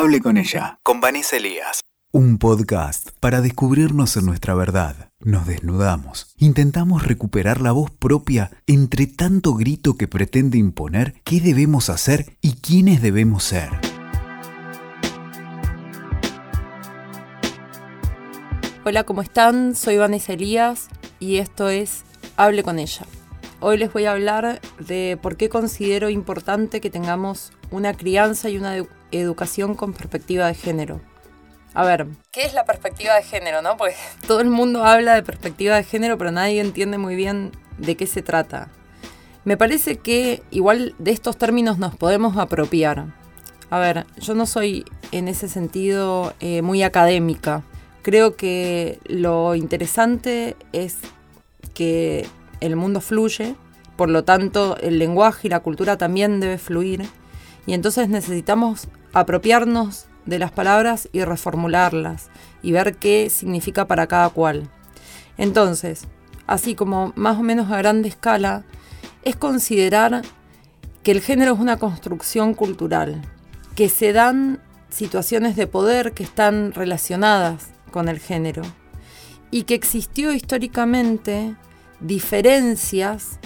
Hable con ella, con Vanessa Elías. Un podcast para descubrirnos en nuestra verdad. Nos desnudamos. Intentamos recuperar la voz propia entre tanto grito que pretende imponer qué debemos hacer y quiénes debemos ser. Hola, ¿cómo están? Soy Vanessa Elías y esto es Hable con ella. Hoy les voy a hablar de por qué considero importante que tengamos una crianza y una educación con perspectiva de género. A ver, ¿qué es la perspectiva de género, no? Pues todo el mundo habla de perspectiva de género, pero nadie entiende muy bien de qué se trata. Me parece que igual de estos términos nos podemos apropiar. A ver, yo no soy en ese sentido eh, muy académica. Creo que lo interesante es que el mundo fluye, por lo tanto el lenguaje y la cultura también debe fluir, y entonces necesitamos apropiarnos de las palabras y reformularlas y ver qué significa para cada cual. Entonces, así como más o menos a grande escala, es considerar que el género es una construcción cultural, que se dan situaciones de poder que están relacionadas con el género y que existió históricamente diferencias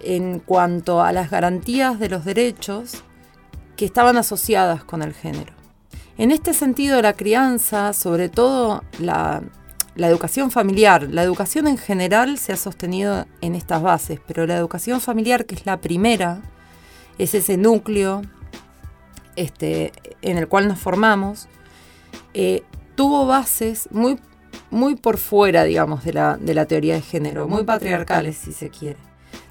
en cuanto a las garantías de los derechos que estaban asociadas con el género. En este sentido, la crianza, sobre todo la, educación familiar, la educación en general se ha sostenido en estas bases, pero la educación familiar, que es la primera, es ese núcleo este, en el cual nos formamos, eh, tuvo bases muy muy por fuera, digamos, de la, de la teoría de género, muy patriarcales, si se quiere,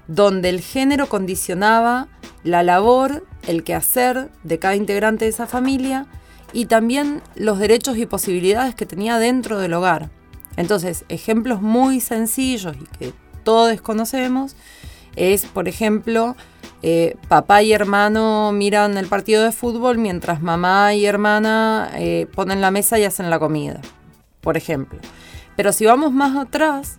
donde el género condicionaba la labor, el quehacer de cada integrante de esa familia y también los derechos y posibilidades que tenía dentro del hogar. Entonces, ejemplos muy sencillos y que todos conocemos es, por ejemplo, eh, papá y hermano miran el partido de fútbol mientras mamá y hermana eh, ponen la mesa y hacen la comida por ejemplo. Pero si vamos más atrás,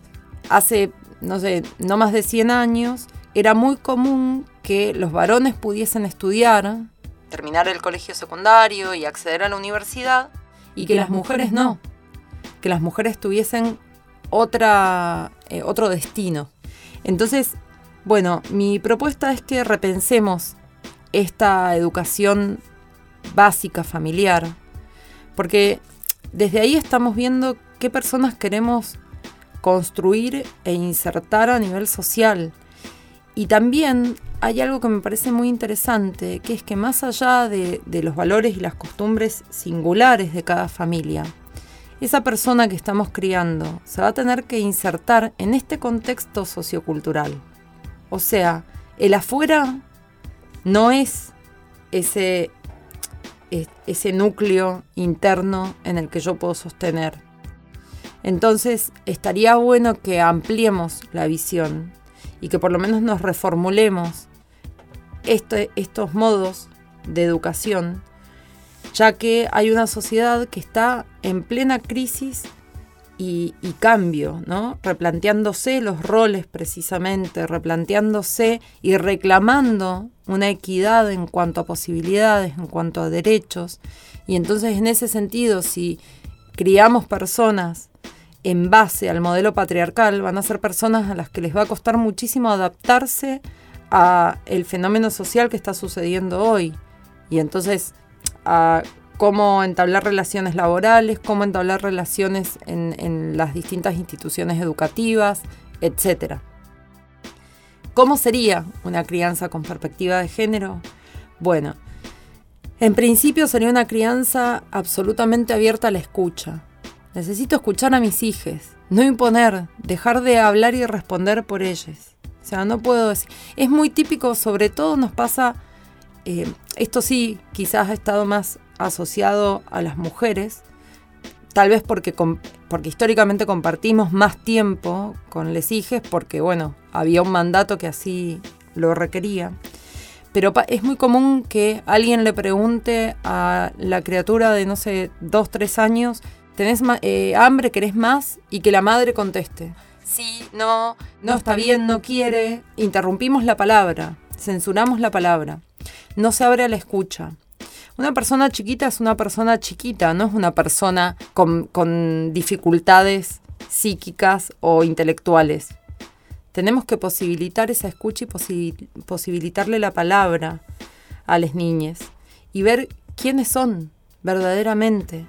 hace, no sé, no más de 100 años, era muy común que los varones pudiesen estudiar, terminar el colegio secundario y acceder a la universidad, y que las mujeres no, que las mujeres tuviesen otra, eh, otro destino. Entonces, bueno, mi propuesta es que repensemos esta educación básica familiar, porque desde ahí estamos viendo qué personas queremos construir e insertar a nivel social. Y también hay algo que me parece muy interesante, que es que más allá de, los valores y las costumbres singulares de cada familia, esa persona que estamos criando se va a tener que insertar en este contexto sociocultural. O sea, el afuera no es ese ese núcleo interno en el que yo puedo sostener. Entonces estaría bueno que ampliemos la visión y que por lo menos nos reformulemos este, estos modos de educación, ya que hay una sociedad que está en plena crisis y, cambio, ¿no? Replanteándose los roles precisamente, replanteándose y reclamando una equidad en cuanto a posibilidades, en cuanto a derechos. Y entonces en ese sentido, si criamos personas en base al modelo patriarcal, van a ser personas a las que les va a costar muchísimo adaptarse a el fenómeno social que está sucediendo hoy. Y entonces a cómo entablar relaciones laborales, cómo entablar relaciones en, las distintas instituciones educativas, etc. ¿Cómo sería una crianza con perspectiva de género? Bueno, en principio sería una crianza absolutamente abierta a la escucha. Necesito escuchar a mis hijos, no imponer, dejar de hablar y responder por ellos. O sea, no puedo decir. Es muy típico, sobre todo nos pasa, eh, esto sí, quizás ha estado más asociado a las mujeres, tal vez porque, porque históricamente compartimos más tiempo con les hijes, porque bueno, había un mandato que así lo requería. Pero es muy común que alguien le pregunte a la criatura de, no sé, dos, tres años, ¿tenés eh, hambre, querés más? Y que la madre conteste, sí, no, no está bien, no quiere. Interrumpimos la palabra, censuramos la palabra. No se abre a la escucha. Una persona chiquita es una persona chiquita, no es una persona con, con dificultades psíquicas o intelectuales. Tenemos que posibilitar esa escucha y posibilitarle la palabra a las niñas y ver quiénes son verdaderamente.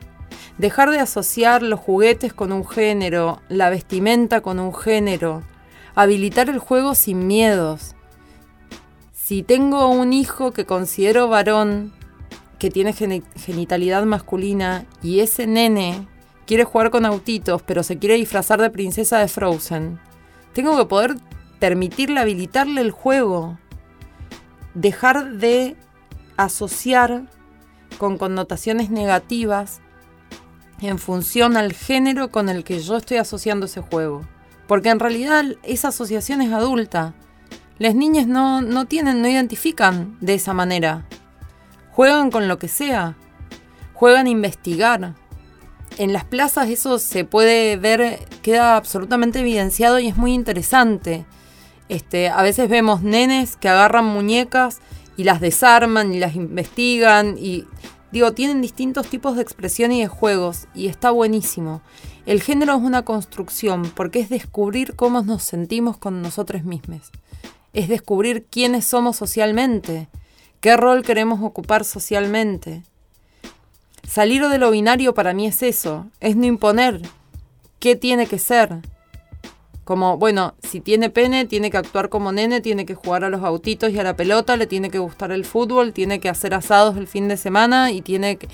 Dejar de asociar los juguetes con un género, la vestimenta con un género, habilitar el juego sin miedos. Si tengo un hijo que considero varón, que tiene genitalidad masculina, y ese nene quiere jugar con autitos, pero se quiere disfrazar de princesa de Frozen, tengo que poder permitirle habilitarle el juego. Dejar de asociar con connotaciones negativas en función al género con el que yo estoy asociando ese juego. Porque en realidad esa asociación es adulta. Las niñas no, no tienen, no identifican de esa manera. Juegan con lo que sea. Juegan a investigar. En las plazas eso se puede ver, queda absolutamente evidenciado y es muy interesante. Este, a veces vemos nenes que agarran muñecas y las desarman y las investigan y digo, tienen distintos tipos de expresión y de juegos y está buenísimo. El género es una construcción porque es descubrir cómo nos sentimos con nosotros mismos. Es descubrir quiénes somos socialmente, qué rol queremos ocupar socialmente. Salir de lo binario para mí es eso, es no imponer qué tiene que ser, como, bueno, si tiene pene, tiene que actuar como nene, tiene que jugar a los autitos y a la pelota, le tiene que gustar el fútbol, tiene que hacer asados el fin de semana y tiene que,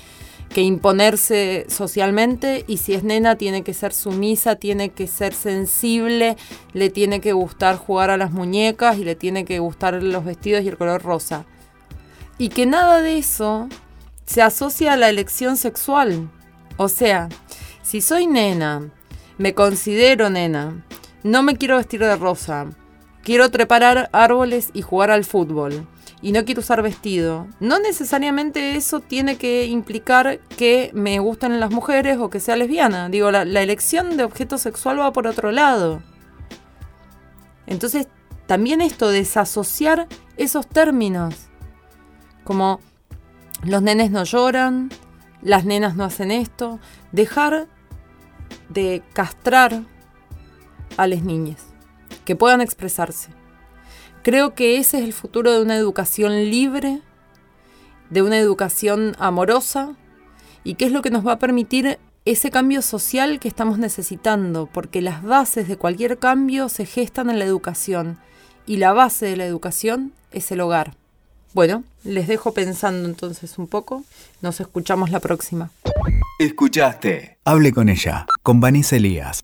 imponerse socialmente. Y si es nena, tiene que ser sumisa, tiene que ser sensible, le tiene que gustar jugar a las muñecas y le tiene que gustar los vestidos y el color rosa. Y que nada de eso se asocia a la elección sexual. O sea, si soy nena, me considero nena, no me quiero vestir de rosa. Quiero trepar árboles y jugar al fútbol. Y no quiero usar vestido. No necesariamente eso tiene que implicar que me gusten las mujeres o que sea lesbiana. Digo, la, elección de objeto sexual va por otro lado. Entonces, también esto, desasociar esos términos. Como los nenes no lloran, las nenas no hacen esto. Dejar de castrar a las niñas, que puedan expresarse. Creo que ese es el futuro de una educación libre, de una educación amorosa, y que es lo que nos va a permitir ese cambio social que estamos necesitando, porque las bases de cualquier cambio se gestan en la educación, y la base de la educación es el hogar. Bueno, les dejo pensando entonces un poco. Nos escuchamos la próxima. Escuchaste. Hable con ella, con Vanessa Elías.